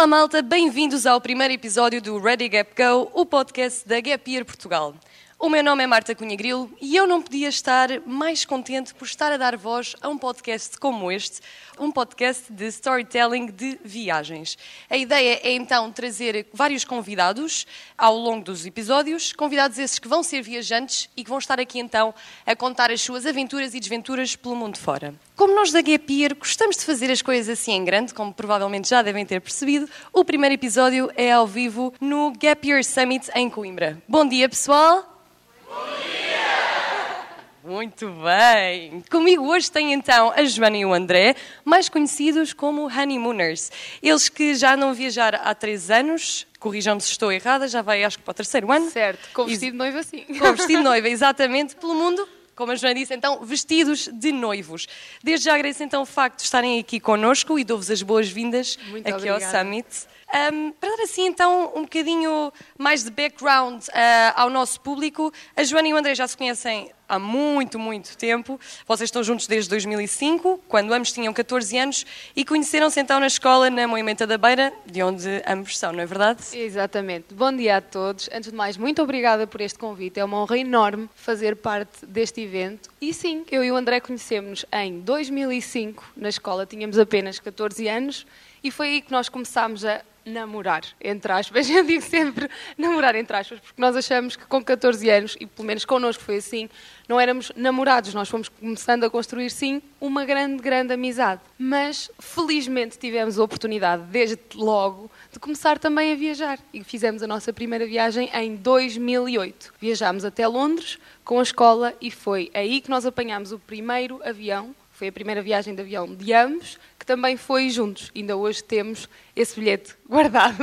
Olá malta, bem-vindos ao primeiro episódio do Ready Gap Go, o podcast da Gap Year Portugal. O meu nome é Marta Cunha Grilo e eu não podia estar mais contente por estar a dar voz a um podcast como este, um podcast de storytelling de viagens. A ideia é então trazer vários convidados ao longo dos episódios, convidados esses que vão ser viajantes e que vão estar aqui então a contar as suas aventuras e desventuras pelo mundo fora. Como nós da Gap Year gostamos de fazer as coisas assim em grande, como provavelmente já devem ter percebido, o primeiro episódio é ao vivo no Gap Year Summit em Coimbra. Bom dia, pessoal! Muito bem! Comigo hoje tem então a Joana e o André, mais conhecidos como Honeymooners. Eles que já não viajar há três anos, corrijam-me se estou errada, já vai acho que para o terceiro ano. Certo, com vestido de noiva sim. Com vestido de noiva, exatamente, pelo mundo como a Joana disse, então, vestidos de noivos. Desde já agradeço então o facto de estarem aqui connosco e dou-vos as boas-vindas aqui obrigada. ao Summit. Um, para dar assim então um bocadinho mais de background uh, ao nosso público, a Joana e o André já se conhecem há muito, muito tempo. Vocês estão juntos desde 2005, quando ambos tinham 14 anos, e conheceram-se então na escola na Moimenta da Beira, de onde ambos são, não é verdade? Exatamente. Bom dia a todos. Antes de mais, muito obrigada por este convite. É uma honra enorme fazer parte deste evento. E sim, eu e o André conhecemos em 2005 na escola, tínhamos apenas 14 anos, e foi aí que nós começámos a namorar, entre aspas. Eu digo sempre namorar, entre aspas, porque nós achamos que com 14 anos, e pelo menos connosco foi assim, não éramos namorados, nós fomos começando a construir, sim, uma grande, grande amizade. Mas, felizmente, tivemos a oportunidade, desde logo, de começar também a viajar. E fizemos a nossa primeira viagem em 2008. Viajámos até Londres com a escola e foi aí que nós apanhámos o primeiro avião. Foi a primeira viagem de avião de ambos, que também foi juntos. Ainda hoje temos esse bilhete guardado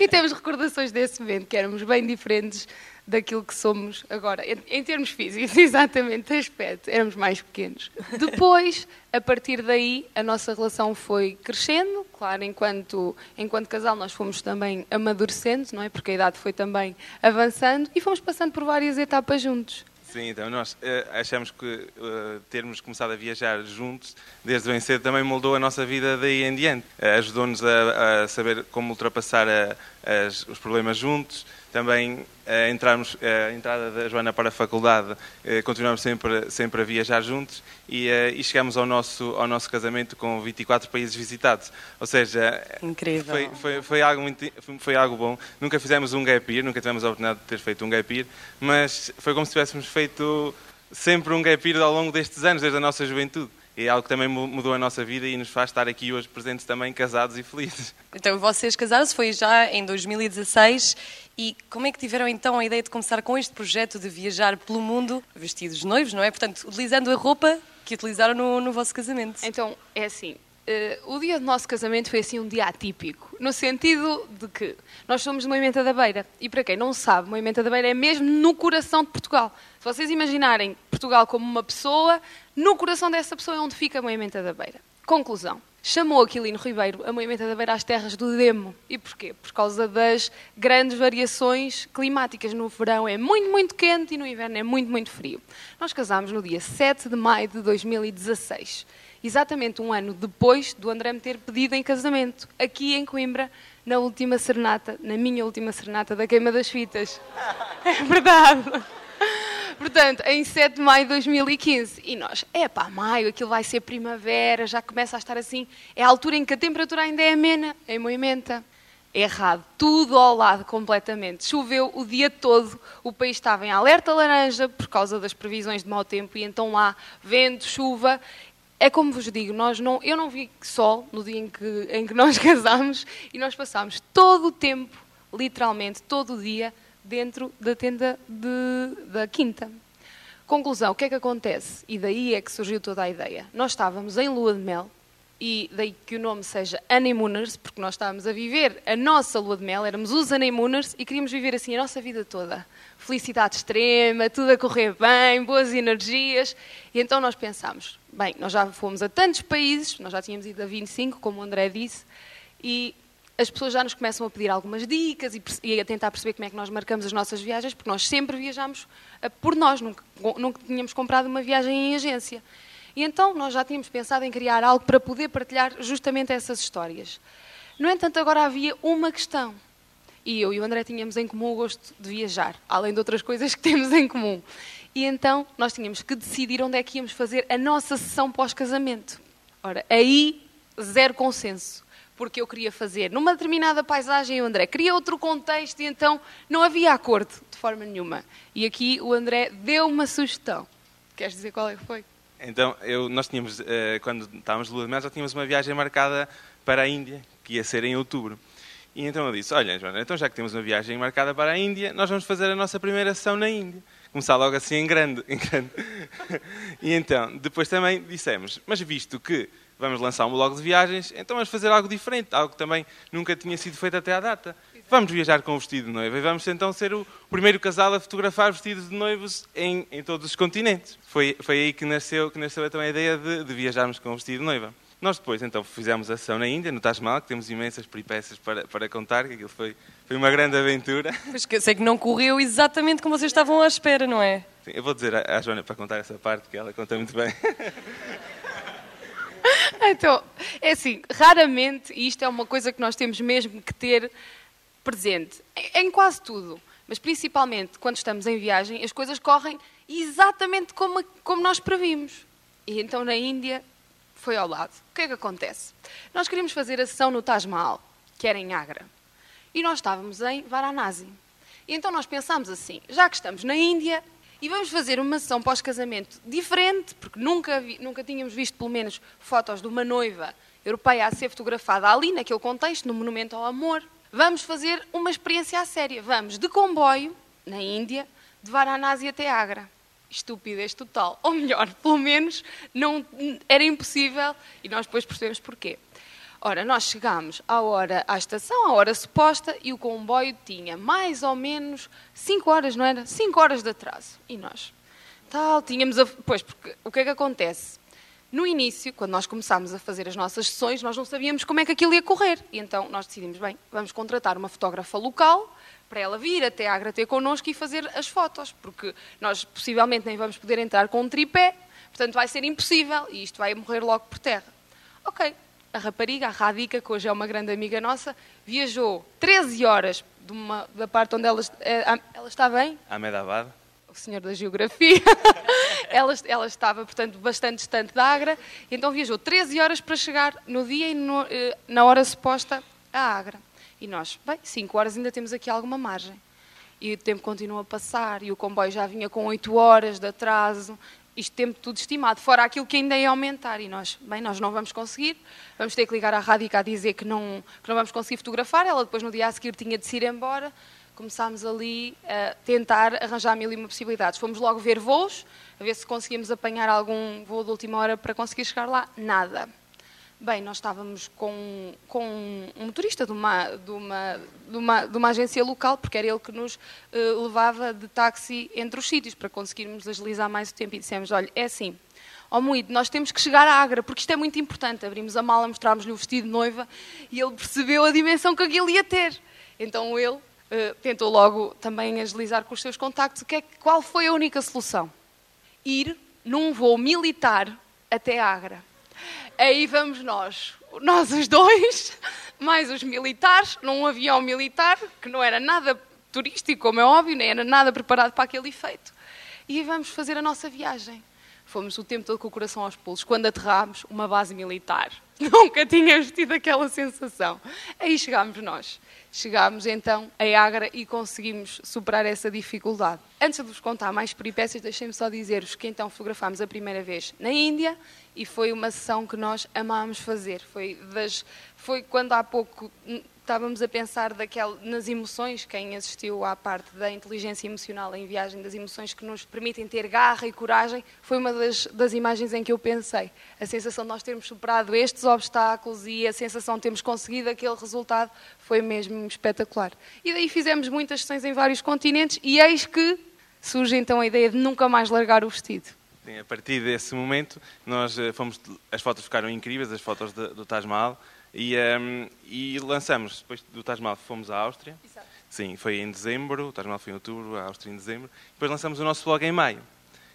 e temos recordações desse momento, que éramos bem diferentes daquilo que somos agora, em, termos físicos, exatamente, aspecto, éramos mais pequenos. Depois, a partir daí, a nossa relação foi crescendo, claro, enquanto, enquanto casal nós fomos também amadurecendo, não é? Porque a idade foi também avançando e fomos passando por várias etapas juntos. Sim, então nós uh, achamos que uh, termos começado a viajar juntos desde bem cedo também moldou a nossa vida daí em diante. Uh, Ajudou-nos a, a, saber como ultrapassar a, as, os problemas juntos, também a, entrarmos, a entrada da Joana para a faculdade, continuamos sempre, sempre a viajar juntos e, e chegamos ao nosso, ao nosso casamento com 24 países visitados. Ou seja, Incrível. Foi, foi, foi, algo muito, foi algo bom. Nunca fizemos um gap year, nunca tivemos a oportunidade de ter feito um gap year, mas foi como se tivéssemos feito sempre um gap year ao longo destes anos, desde a nossa juventude. É algo que também mudou a nossa vida e nos faz estar aqui hoje presentes também casados e felizes. Então, vocês casaram-se foi já em 2016 e como é que tiveram então a ideia de começar com este projeto de viajar pelo mundo vestidos noivos, não é? Portanto, utilizando a roupa que utilizaram no, no vosso casamento. Então, é assim, Uh, o dia do nosso casamento foi assim um dia atípico, no sentido de que nós somos de Moimenta da Beira e para quem não sabe, Moimenta da Beira é mesmo no coração de Portugal. Se vocês imaginarem Portugal como uma pessoa, no coração dessa pessoa é onde fica Moimenta da Beira. Conclusão. Chamou Aquilino Ribeiro a Moimenta da Beira às terras do Demo. E porquê? Por causa das grandes variações climáticas. No verão é muito, muito quente e no inverno é muito, muito frio. Nós casámos no dia 7 de maio de 2016 exatamente um ano depois do André me ter pedido em casamento, aqui em Coimbra, na última serenata, na minha última serenata da Queima das Fitas. É verdade. Portanto, em 7 de maio de 2015. E nós, é pá, maio, aquilo vai ser primavera, já começa a estar assim. É a altura em que a temperatura ainda é amena, em Moimenta. Errado, tudo ao lado completamente. Choveu o dia todo, o país estava em alerta laranja por causa das previsões de mau tempo e então lá vento, chuva é como vos digo, nós não, eu não vi sol no dia em que, em que nós casámos e nós passámos todo o tempo, literalmente todo o dia, dentro da tenda de, da quinta. Conclusão, o que é que acontece? E daí é que surgiu toda a ideia. Nós estávamos em lua de mel, e daí que o nome seja Honeymooners, porque nós estávamos a viver a nossa lua de mel, éramos os Honeymooners e queríamos viver assim a nossa vida toda. Felicidade extrema, tudo a correr bem, boas energias. E então nós pensámos, bem, nós já fomos a tantos países, nós já tínhamos ido a 25, como o André disse, e as pessoas já nos começam a pedir algumas dicas e, a tentar perceber como é que nós marcamos as nossas viagens, porque nós sempre viajamos eh, por nós, nunca, nunca tínhamos comprado uma viagem em agência. E então nós já tínhamos pensado em criar algo para poder partilhar justamente essas histórias. No entanto, agora havia uma questão. E eu e o André tínhamos em comum o gosto de viajar, além de outras coisas que temos em comum. E então nós tínhamos que decidir onde é que íamos fazer a nossa sessão pós-casamento. Ora, aí zero consenso, porque eu queria fazer numa determinada paisagem o André queria outro contexto e então não havia acordo de forma nenhuma. E aqui o André deu uma sugestão. Queres dizer qual é que foi? Então, eu, nós tínhamos, eh, quando estávamos de lua de mel, já tínhamos uma viagem marcada para a Índia, que ia ser em outubro. E então eu disse, olha, Joana, então já que temos uma viagem marcada para a Índia, nós vamos fazer a nossa primeira sessão na Índia. Começar logo assim em grande. Em grande. e então, depois também dissemos, mas visto que vamos lançar um blog de viagens, então vamos fazer algo diferente, algo que também nunca tinha sido feito até à data. Vamos viajar com o vestido de noiva e vamos então ser o primeiro casal a fotografar vestidos de noivos em, em todos os continentes. Foi, foi aí que nasceu, que nasceu também a ideia de, de viajarmos com o vestido de noiva. Nós depois, então, fizemos a ação na Índia, no Taj Mahal, que temos imensas peripécias para, para contar, que aquilo foi, foi uma grande aventura. Pois que eu sei que não correu exatamente como vocês estavam à espera, não é? Sim, eu vou dizer à, à Joana para contar essa parte, que ela conta muito bem. Então, é assim, raramente, e isto é uma coisa que nós temos mesmo que ter presente, em quase tudo, mas principalmente quando estamos em viagem, as coisas correm exatamente como, como nós previmos. E então na Índia foi ao lado. O que é que acontece? Nós queríamos fazer a sessão no Taj Mahal, que era em Agra. E nós estávamos em Varanasi. E então nós pensámos assim, já que estamos na Índia, e vamos fazer uma sessão pós-casamento diferente, porque nunca, vi, nunca tínhamos visto, pelo menos, fotos de uma noiva europeia a ser fotografada ali, naquele contexto, no Monumento ao Amor. Vamos fazer uma experiência à séria. Vamos de comboio, na Índia, de Varanasi até Agra estupidez total. Ou melhor, pelo menos não, era impossível e nós depois percebemos porquê. Ora, nós chegámos à hora, à estação, à hora suposta, e o comboio tinha mais ou menos 5 horas, não era? 5 horas de atraso. E nós, tal, tínhamos. A, pois, porque o que é que acontece? No início, quando nós começámos a fazer as nossas sessões, nós não sabíamos como é que aquilo ia correr. E então nós decidimos, bem, vamos contratar uma fotógrafa local para ela vir até a Agra connosco e fazer as fotos, porque nós possivelmente nem vamos poder entrar com um tripé, portanto vai ser impossível e isto vai morrer logo por terra. Ok, a rapariga, a Radica, que hoje é uma grande amiga nossa, viajou 13 horas uma, da parte onde ela, eh, ela está bem? Ahmedabad. O senhor da geografia. ela, ela, estava, portanto, bastante distante da Agra, então viajou 13 horas para chegar no dia e no, eh, na hora suposta a Agra. E nós, bem, 5 horas ainda temos aqui alguma margem. E o tempo continua a passar, e o comboio já vinha com 8 horas de atraso, isto tempo tudo estimado, fora aquilo que ainda ia aumentar. E nós, bem, nós não vamos conseguir, vamos ter que ligar à rádio a dizer que não, que não vamos conseguir fotografar. Ela depois, no dia a seguir, tinha de se ir embora. Começámos ali a tentar arranjar mil e uma possibilidades. Fomos logo ver voos, a ver se conseguíamos apanhar algum voo de última hora para conseguir chegar lá. Nada. Bem, nós estávamos com, com um motorista de uma, de, uma, de, uma, de uma agência local, porque era ele que nos uh, levava de táxi entre os sítios, para conseguirmos agilizar mais o tempo. E dissemos, olha, é assim, ó oh, Moído, nós temos que chegar à Agra, porque isto é muito importante. Abrimos a mala, mostrámos-lhe o vestido de noiva, e ele percebeu a dimensão que aquilo ia ter. Então ele uh, tentou logo também agilizar com os seus contactos. Que é, qual foi a única solução? Ir num voo militar até Agra. Aí vamos nós, nós os dois, mais os militares, num avião militar, que não era nada turístico, como é óbvio, nem era nada preparado para aquele efeito. E vamos fazer a nossa viagem. Fomos o tempo todo com o coração aos pulos. Quando aterrámos, uma base militar. Nunca tínhamos tido aquela sensação. Aí chegámos nós. Chegámos então a Agra e conseguimos superar essa dificuldade. Antes de vos contar mais peripécias, deixem-me só dizer-vos que então fotografámos a primeira vez na Índia e foi uma sessão que nós amámos fazer. Foi, das, foi quando há pouco estávamos a pensar daquela, nas emoções, quem assistiu à parte da inteligência emocional em viagem, das emoções que nos permitem ter garra e coragem, foi uma das, das imagens em que eu pensei. A sensação de nós termos superado estes obstáculos e a sensação de termos conseguido aquele resultado foi mesmo espetacular. E daí fizemos muitas sessões em vários continentes e eis que surge então a ideia de nunca mais largar o vestido. A partir desse momento, nós eh, fomos, as fotos ficaram incríveis, as fotos do Taj Mahal, e, um, ehm, e lançamos, depois do Taj Mahal fomos à Áustria. Exato. Sim, foi em dezembro, o Taj Mahal foi em outubro, a Áustria em dezembro. Depois lançamos o nosso blog em maio.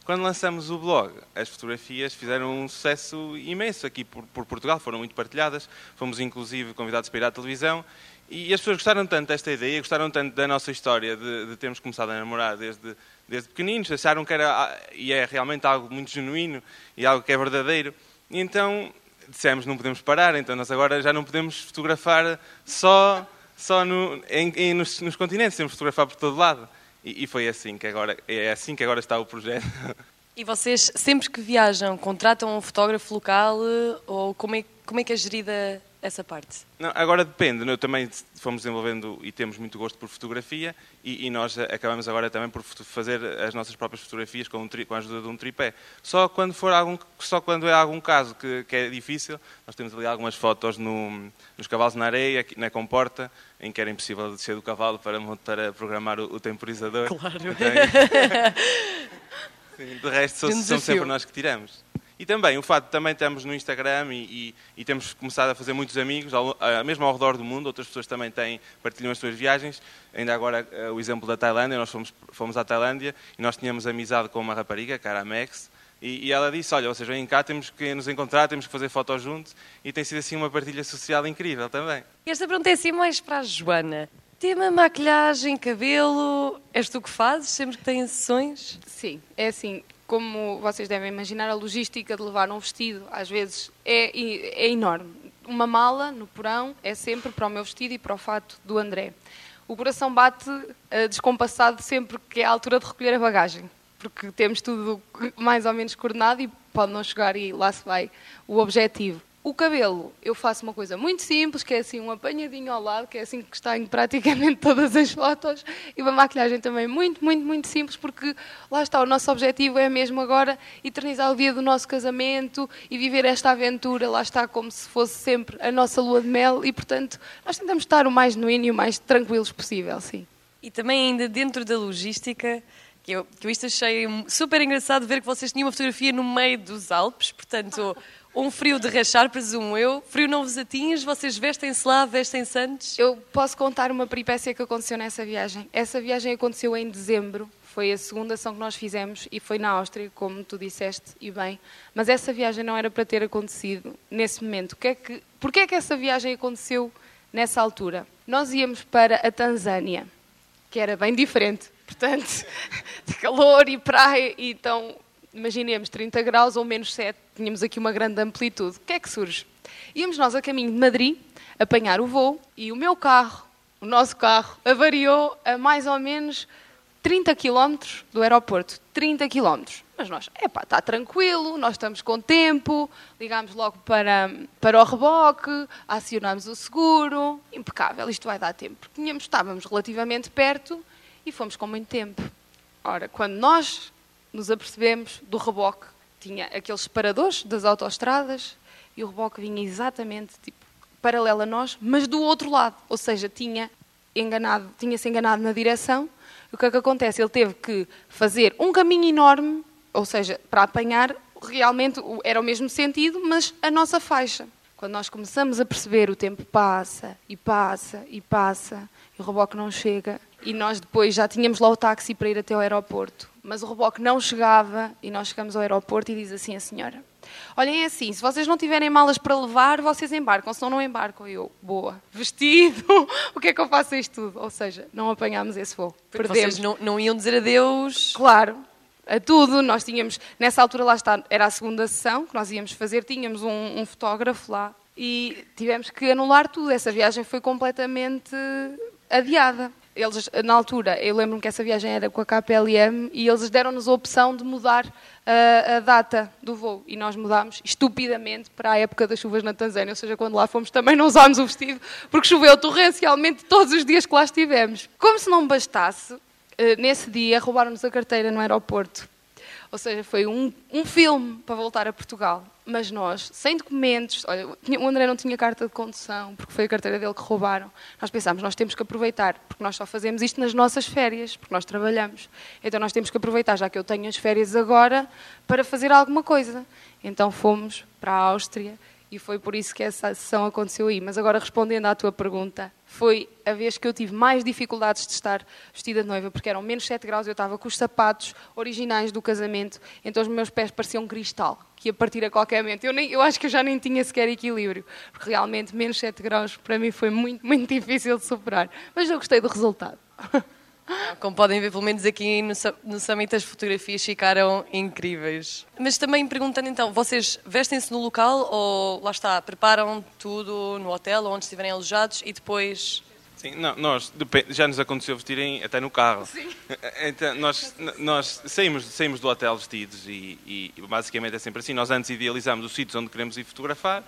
Quando lançamos o blog, as fotografias fizeram um sucesso imenso aqui por, por Portugal, foram muito partilhadas, fomos inclusive convidados para ir à televisão e as pessoas gostaram tanto desta ideia, gostaram tanto da nossa história de, de termos começado a namorar desde, desde pequeninos, acharam que era, e é realmente algo muito genuíno e algo que é verdadeiro. E então dissemos não podemos parar, então nós agora já não podemos fotografar só, só no, em, em, nos, nos, continentes, temos de fotografar por todo lado. E, e, foi assim que agora, é assim que agora está o projeto. E vocês, sempre que viajam, contratam um fotógrafo local ou como é, como é que é gerida essa parte? Não, agora depende. Nós também fomos desenvolvendo e temos muito gosto por fotografia e, e nós acabamos agora também por fazer as nossas próprias fotografias com, um com, a ajuda de um tripé. Só quando, for algum, só quando é algum caso que, que é difícil, nós temos ali algumas fotos no, nos cavalos na areia, na comporta, em que era impossível descer do cavalo para, para programar o, o temporizador. Claro. Então, sim, de resto, são sempre nós que tiramos. E também o fato de também estamos no Instagram e, e, e, temos começado a fazer muitos amigos, ao, mesmo ao redor do mundo, outras pessoas também têm, partilham as suas viagens. Ainda agora eh, o exemplo da Tailândia, nós fomos, fomos à Tailândia e nós tínhamos amizade com uma rapariga, cara Max, e, e, ela disse, olha, vocês vêm cá, temos que nos encontrar, temos que fazer fotos juntos, e tem sido assim uma partilha social incrível também. Esta pergunta é assim mais para a Joana. Tema maquilhagem, cabelo, és tu que fazes sempre que tens sessões? Sim, é assim, como vocês devem imaginar, a logística de levar um vestido às vezes é, é enorme. Uma mala no porão é sempre para o meu vestido e para o fato do André. O coração bate uh, descompassado sempre que é a altura de recolher a bagagem, porque temos tudo mais ou menos coordenado e pode não chegar e lá se vai o objetivo. O cabelo, eu faço uma coisa muito simples, que é assim um apanhadinho ao lado, que é assim que está em praticamente todas as fotos, e uma maquilhagem também muito, muito, muito simples, porque lá está, o nosso objetivo é mesmo agora eternizar o dia do nosso casamento e viver esta aventura, lá está, como se fosse sempre a nossa lua de mel, e portanto nós tentamos estar o mais genuíno e o mais tranquilos possível, sim. E também ainda dentro da logística, que eu, que eu isto achei super engraçado ver que vocês tinham uma fotografia no meio dos Alpes, portanto um frio de rachar, presumo eu. Frio não vos atinge, vocês vestem-se lá, vestem-se antes? Eu posso contar uma peripécia que aconteceu nessa viagem. Essa viagem aconteceu em dezembro, foi a segunda ação que nós fizemos e foi na Áustria, como tu disseste, e bem. Mas essa viagem não era para ter acontecido nesse momento. Que é que, porquê é que essa viagem aconteceu nessa altura? Nós íamos para a Tanzânia, que era bem diferente. Portanto, de calor e praia, e então imaginemos 30 graus ou menos 7, tínhamos aqui uma grande amplitude. O que é que surge? Íamos nós a caminho de Madrid, apanhar o voo, e o meu carro, o nosso carro, avariou a mais ou menos 30 quilómetros do aeroporto. 30 quilómetros. Mas nós, epá, está tranquilo, nós estamos com tempo, ligámos logo para, para o reboque, acionámos o seguro, impecável, isto vai dar tempo. Porque tínhamos, estávamos relativamente perto e fomos com muito tempo. Ora, quando nós nos apercebemos do reboque. Tinha aqueles separadores das autoestradas e o reboque vinha exatamente tipo, paralelo a nós, mas do outro lado. Ou seja, tinha enganado, tinha-se enganado na direção. O que é que acontece? Ele teve que fazer um caminho enorme, ou seja, para apanhar realmente era o mesmo sentido, mas a nossa faixa. Quando nós começamos a perceber o tempo passa e passa e passa e o reboque não chega e nós depois já tínhamos lá o táxi para ir até o aeroporto mas o reboque não chegava e nós chegamos ao aeroporto e diz assim a senhora: Olhem, é assim, se vocês não tiverem malas para levar, vocês embarcam, senão não embarcam. Eu, boa, vestido, o que é que eu faço isto tudo? Ou seja, não apanhámos esse voo. Porque Perdemos. Vocês não, não iam dizer adeus? Claro, a tudo. Nós tínhamos, nessa altura lá está, era a segunda sessão que nós íamos fazer, tínhamos um, um fotógrafo lá e tivemos que anular tudo. Essa viagem foi completamente adiada eles, na altura, eu lembro-me que essa viagem era com a KPLM e eles deram-nos a opção de mudar a, a, data do voo. E nós mudámos estupidamente para a época das chuvas na Tanzânia, ou seja, quando lá fomos também não usámos o vestido, porque choveu torrencialmente todos os dias que lá estivemos. Como se não bastasse, eh, nesse dia roubaram-nos a carteira no aeroporto. Ou seja, foi um, um filme para voltar a Portugal. Mas nós, sem documentos, olha, o André não tinha carta de condução, porque foi a carteira dele que roubaram. Nós pensámos, nós temos que aproveitar, porque nós só fazemos isto nas nossas férias, porque nós trabalhamos. Então nós temos que aproveitar, já que eu tenho as férias agora, para fazer alguma coisa. Então fomos para a Áustria e foi por isso que essa sessão aconteceu aí. Mas agora, respondendo à tua pergunta, foi a vez que eu tive mais dificuldades de estar vestida de noiva, porque eram menos 7 graus, eu estava com os sapatos originais do casamento, então os meus pés pareciam cristal, que ia partir a qualquer momento. Eu, nem, eu acho que eu já nem tinha sequer equilíbrio, porque realmente menos 7 graus para mim foi muito, muito difícil de superar. Mas eu gostei do resultado. Como podem ver, pelo menos aqui no, no Summit as fotografias ficaram incríveis. Mas também perguntando então, vocês vestem-se no local ou lá está, preparam tudo no hotel onde estiverem alojados e depois Sim, não, nós já nos aconteceu vestirem até no carro. Sim. Então, nós, nós saímos, saímos do hotel vestidos e, e, basicamente é sempre assim. Nós antes idealizamos os sítios onde queremos ir fotografar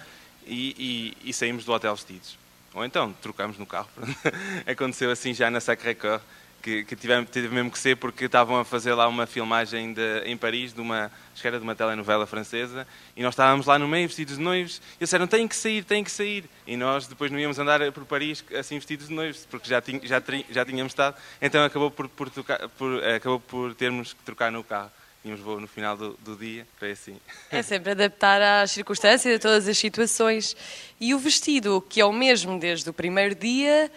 e, e, e saímos do hotel vestidos. Ou então trocamos no carro. aconteceu assim já na Sacré-Cœur que, que tivemos, mesmo que ser porque estavam a fazer lá uma filmagem de, em Paris de uma, acho que era de uma telenovela francesa e nós estávamos lá no meio vestidos de noivos e eles disseram tem que sair, tem que sair e nós depois não íamos andar por Paris assim vestidos de noivos porque já, já, já tínhamos estado então acabou por, por, tocar, por, acabou por termos que trocar no carro tínhamos voo no final do, do, dia, foi assim. É sempre adaptar às circunstâncias, a todas as situações. E o vestido, que é o mesmo desde o primeiro dia,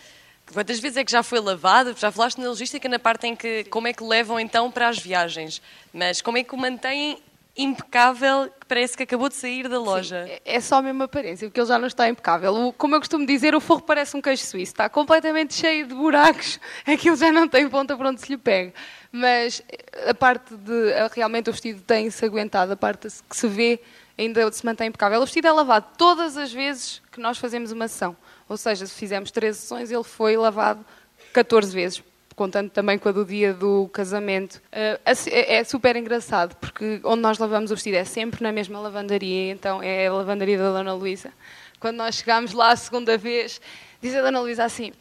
Quantas vezes é que já foi lavado? Já falaste na logística na parte em que como é que levam então para as viagens, mas como é que o mantêm impecável que parece que acabou de sair da loja. Sim, é só a mesma aparência, porque ele já não está impecável. O, como eu costumo dizer, o forro parece um queijo suíço, está completamente cheio de buracos, aquilo já não tem ponta para onde se lhe pega. Mas a parte de realmente o vestido tem-se aguentado, a parte que se vê ainda se mantém impecável. O vestido é lavado todas as vezes que nós fazemos uma sessão. Ou seja, se fizemos 13 sessões, ele foi lavado 14 vezes, contando também com a do dia do casamento. Eh, é, é super engraçado, porque onde nós lavamos o vestido é sempre na mesma lavandaria, então é a lavandaria da Dona Luísa. Quando nós chegámos lá a segunda vez, diz a Dona Luísa assim: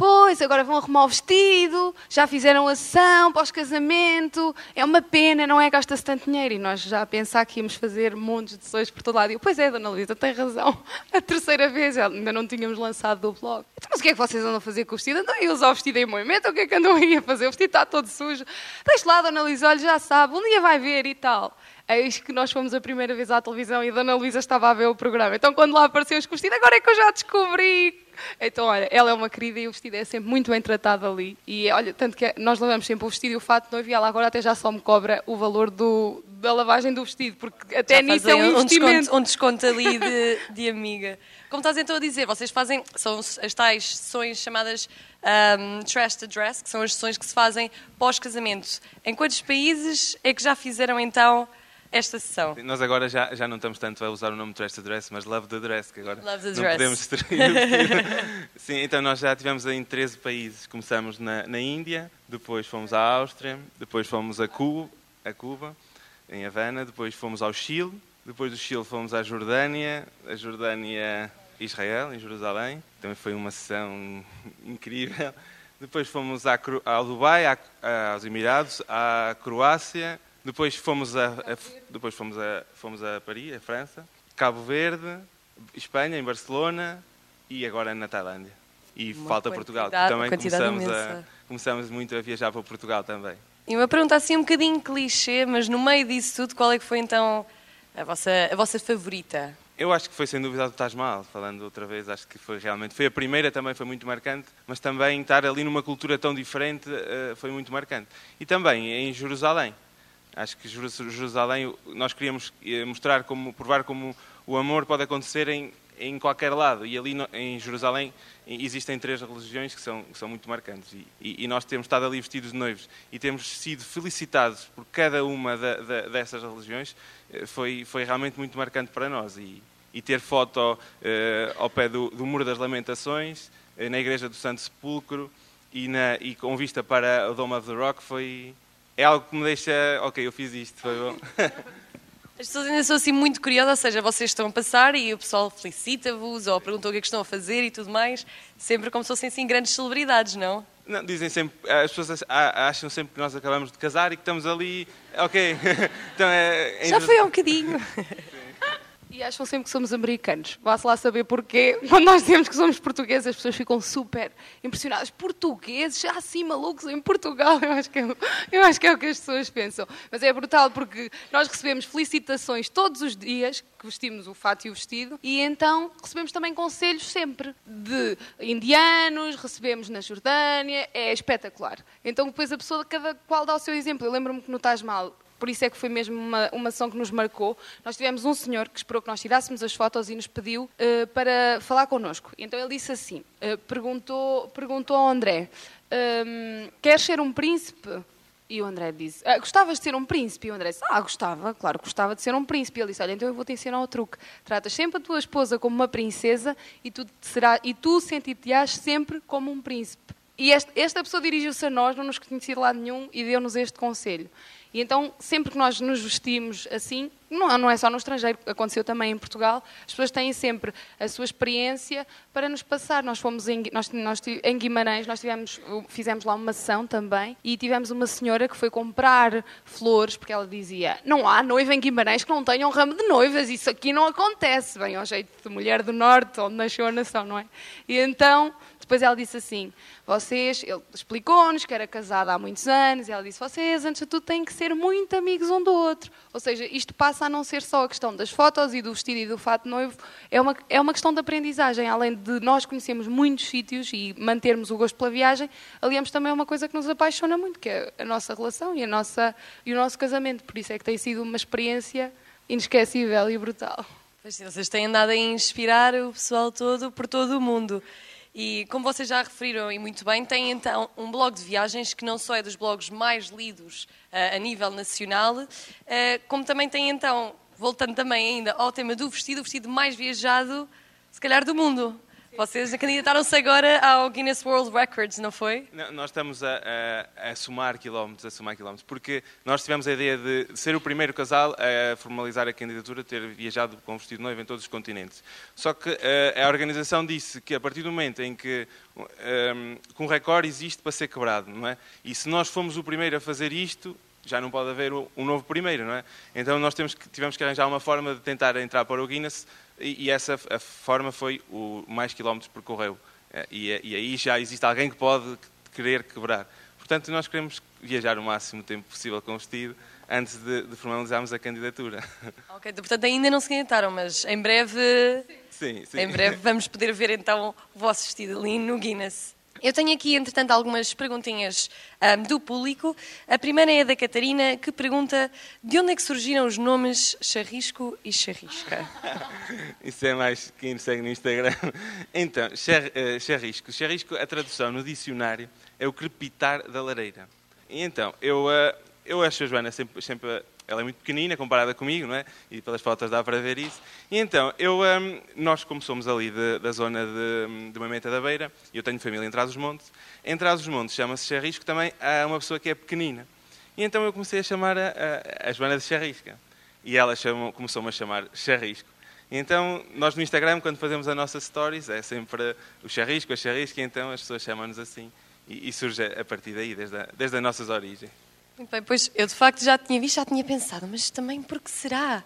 Pois, agora vão arrumar o vestido, já fizeram a sessão pós-casamento, é uma pena, não é? Gasta-se tanto dinheiro. E nós já a pensar que íamos fazer montes de sessões por todo lado. E eu, pois é, Dona Luísa, tem razão. A terceira vez, ainda não tínhamos lançado do blog. Então, mas o que é que vocês andam a fazer com o vestido? Andam a usar o vestido em movimento? O que é que andam a fazer? O vestido está todo sujo. Deixe lá, Dona Luísa, olha, já sabe, um dia vai ver e tal. Eis que nós fomos a primeira vez à televisão e a Dona Luísa estava a ver o programa. Então, quando lá apareceu os vestidos, agora é que eu já descobri então, olha, ela é uma querida e o vestido é sempre muito bem tratado ali. E olha, tanto que nós lavamos sempre o vestido e o fato de noiva e ela agora até já só me cobra o valor do, da lavagem do vestido, porque até já nisso é um. Um desconto, um desconto ali de, de amiga. Como estás então a dizer, vocês fazem, são as tais sessões chamadas um, Trash to Dress, que são as sessões que se fazem pós-casamento. Em quantos países é que já fizeram então esta sessão. Nós agora já, já não estamos tanto a usar o nome Dress to Dress, mas Love the Dress, que agora Love the não dress. podemos. Sim, então nós já tivemos em 13 países. Começamos na, na Índia, depois fomos à Áustria, depois fomos a Cuba, a Cuba, em Havana, depois fomos ao Chile, depois do Chile fomos à Jordânia, a Jordânia, Israel, em Jerusalém. Também foi uma sessão incrível. Depois fomos à, ao Dubai, à, aos Emirados, à Croácia, depois fomos a, a, depois fomos a, fomos a Paris, a França, Cabo Verde, Espanha, em Barcelona e agora na Tailândia. E uma falta Portugal, também começamos, a, começamos muito a viajar para Portugal também. E uma pergunta assim um bocadinho clichê, mas no meio disso tudo, qual é que foi então a vossa, a vossa favorita? Eu acho que foi sem dúvida do Taj Mahal, falando outra vez, acho que foi realmente, foi a primeira também, foi muito marcante, mas também estar ali numa cultura tão diferente uh, foi muito marcante. E também em Jerusalém, Acho que Jerusalém, nós queríamos eh, mostrar, como, provar como o amor pode acontecer em, em qualquer lado. E ali em Jerusalém existem três religiões que são, que são muito marcantes. E, e, nós temos estado ali vestidos de noivos e temos sido felicitados por cada uma da, da, dessas religiões. Eh, foi, foi realmente muito marcante para nós. E, e ter foto uh, ao pé do, do Muro das Lamentações, na Igreja do Santo Sepulcro e, na, e com vista para o Dome of the Rock foi, é algo que me deixa, ok, eu fiz isto, foi bom. As pessoas ainda são assim muito curiosas, ou seja, vocês estão a passar e o pessoal felicita-vos ou pergunta o que é que estão a fazer e tudo mais, sempre como se fossem assim grandes celebridades, não? Não, dizem sempre, as pessoas acham sempre que nós acabamos de casar e que estamos ali, ok. então é, é Já foi há um bocadinho. E acham sempre que somos americanos. Vá-se lá saber porquê. Quando nós dizemos que somos portugueses, as pessoas ficam super impressionadas. Portugueses, já assim malucos em Portugal. Eu acho, que é, eu acho que é o que as pessoas pensam. Mas é brutal porque nós recebemos felicitações todos os dias, que vestimos o fato e o vestido, e então recebemos também conselhos sempre de indianos, recebemos na Jordânia. É espetacular. Então depois a pessoa, cada qual dá o seu exemplo. Eu lembro-me que no Taj Mahal por isso é que foi mesmo uma, uma ação que nos marcou. Nós tivemos um senhor que esperou que nós tirássemos as fotos e nos pediu uh, para falar connosco. Então ele disse assim, uh, perguntou, perguntou ao André, um, queres ser um príncipe? E o André disse, ah, gostavas de ser um príncipe? E o André disse, ah, gostava, claro, gostava de ser um príncipe. E ele disse, olha, então eu vou te ensinar o truque. Tratas sempre a tua esposa como uma princesa e tu, será, e tu sentir-te-ás sempre como um príncipe. E esta, pessoa dirigiu-se a nós, não nos conhecia de lado nenhum, e deu-nos este conselho. E então, sempre que nós nos vestimos assim, não, não é só no estrangeiro, aconteceu também em Portugal, as pessoas têm sempre a sua experiência para nos passar. Nós fomos em, nós, nós, em Guimarães, nós tivemos, fizemos lá uma ação também, e tivemos uma senhora que foi comprar flores, porque ela dizia, não há noiva em Guimarães que não tenha um ramo de noivas, isso aqui não acontece. Bem, ao jeito de mulher do Norte, onde nasceu a nação, não é? E então depois ela disse assim: vocês, ele explicou-nos que era casada há muitos anos, e ela disse: vocês, antes de tudo, têm que ser muito amigos um do outro. Ou seja, isto passa a não ser só a questão das fotos e do vestido e do fato noivo, é uma, é uma questão de aprendizagem. Além de nós conhecermos muitos sítios e mantermos o gosto pela viagem, aliamos também a uma coisa que nos apaixona muito, que é a nossa relação e, a nossa, e o nosso casamento. Por isso é que tem sido uma experiência inesquecível e brutal. Vocês têm andado a inspirar o pessoal todo por todo o mundo. E como vocês já referiram e muito bem, tem então um blog de viagens que não só é dos blogs mais lidos uh, a nível nacional, uh, como também tem então, voltando também ainda ao tema do vestido, o vestido mais viajado, se calhar, do mundo. Vocês candidataram-se agora ao Guinness World Records, não foi? Não, nós estamos a, a, a, somar quilómetros, a somar quilómetros, porque nós tivemos a ideia de ser o primeiro casal a formalizar a candidatura, ter viajado com vestido noivo em todos os continentes. Só que a, eh, a organização disse que a partir do momento em que um, eh, um recorde existe para ser quebrado, não é? E se nós fomos o primeiro a fazer isto, já não pode haver um novo primeiro, não é? Então nós temos que, tivemos que arranjar uma forma de tentar entrar para o Guinness e, e essa a forma foi o mais quilómetros percorreu. Eh, e, e aí já existe alguém que pode querer quebrar. Portanto, nós queremos viajar o máximo tempo possível com o vestido antes de, de formalizarmos a candidatura. Ok, portanto ainda não se candidataram, mas em breve, sim, sim. em breve vamos poder ver então o vosso vestido ali no Guinness. Eu tenho aqui, entretanto, algumas perguntinhas um, do público. A primeira é da Catarina, que pergunta de onde é que surgiram os nomes Charrisco e Charrisca? Isso é mais quem nos segue no Instagram. Então, char, uh, Charrisco. Charrisco, a tradução no dicionário é o crepitar da lareira. E então, eu, uh, eu acho a Joana sempre, sempre ela é muito pequenina comparada comigo, não é? E pelas fotos dá para ver isso. E então, eu, um, nós como somos ali de, da zona de, de Mamenta da Beira, e eu tenho família em Trás-os-Montes, em Trás-os-Montes chama-se Xerrisco também há uma pessoa que é pequenina. E então eu comecei a chamar a, a, a Joana de Xerrisca. E ela começou-me a chamar Xerrisco. E então, nós no Instagram, quando fazemos as nossas stories, é sempre o Xerrisco, a Xerrisca, e então as pessoas chamam-nos assim. E, e, surge a partir daí, desde, a, desde as nossas origens. Muito bem, pois eu de facto já tinha visto, já tinha pensado, mas também por que será?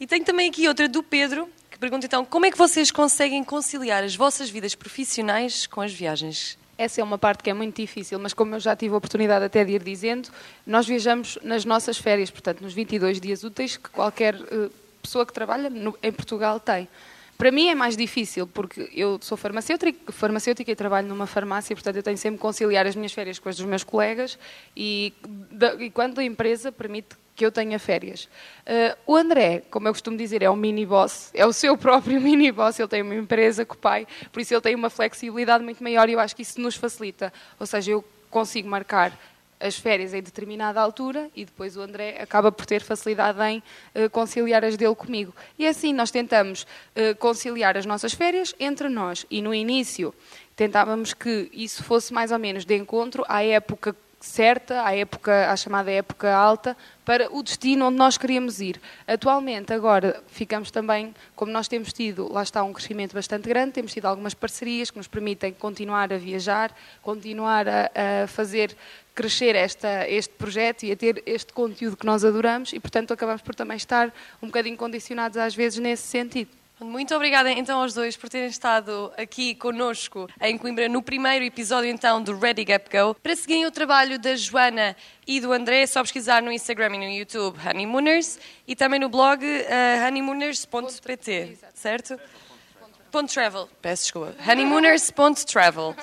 E tenho também aqui outra do Pedro, que pergunta então, como é que vocês conseguem conciliar as vossas vidas profissionais com as viagens? Essa é uma parte que é muito difícil, mas como eu já tive a oportunidade até de ir dizendo, nós viajamos nas nossas férias, portanto, nos 22 dias úteis que qualquer uh, pessoa que trabalha em Portugal tem. Para mim é mais difícil, porque eu sou farmacêutica, farmacêutica e trabalho numa farmácia, portanto eu tenho sempre que conciliar as minhas férias com as dos meus colegas e, e quando a empresa permite que eu tenha férias. Uh, o André, como eu costumo dizer, é um mini boss, é o seu próprio mini boss, ele tem uma empresa com o pai, por isso ele tem uma flexibilidade muito maior e eu acho que isso nos facilita. Ou seja, eu consigo marcar as férias em determinada altura e depois o André acaba por ter facilidade em uh, conciliar as dele comigo. E assim nós tentamos uh, conciliar as nossas férias entre nós. E no início tentávamos que isso fosse mais ou menos de encontro à época certa, à, época, à chamada época alta, para o destino onde nós queríamos ir. Atualmente, agora, ficamos também, como nós temos tido, lá está um crescimento bastante grande, temos tido algumas parcerias que nos permitem continuar a viajar, continuar a, a fazer crescer esta, este projeto e a ter este conteúdo que nós adoramos e, portanto, acabamos por também estar um bocadinho condicionados às vezes nesse sentido. Muito obrigada então aos dois por terem estado aqui conosco em Coimbra no primeiro episódio então do Ready Gap Go. Para seguirem o trabalho da Joana e do André, é só pesquisar no Instagram e no YouTube Honeymooners e também no blog uh, honeymooners.pt, certo? Ponto travel, peço desculpa. Honeymooners.travel.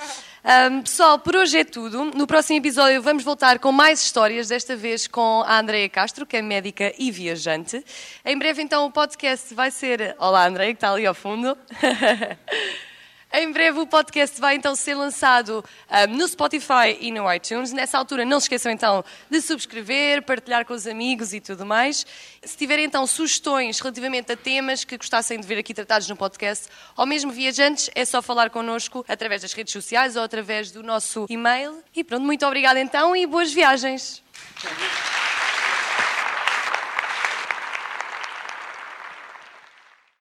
Um, pessoal, por hoje é tudo. No próximo episódio vamos voltar com mais histórias, desta vez com a Andreia Castro, que é médica e viajante. Em breve, então, o podcast vai ser. Olá, Andreia, que está ali ao fundo. Em breve o podcast vai então ser lançado um, no Spotify e no iTunes. Nessa altura não se esqueçam então de subscrever, partilhar com os amigos e tudo mais. Se tiverem então sugestões relativamente a temas que gostassem de ver aqui tratados no podcast, ou mesmo viajantes, é só falar connosco através das redes sociais ou através do nosso e-mail. E pronto, muito obrigada então e boas viagens.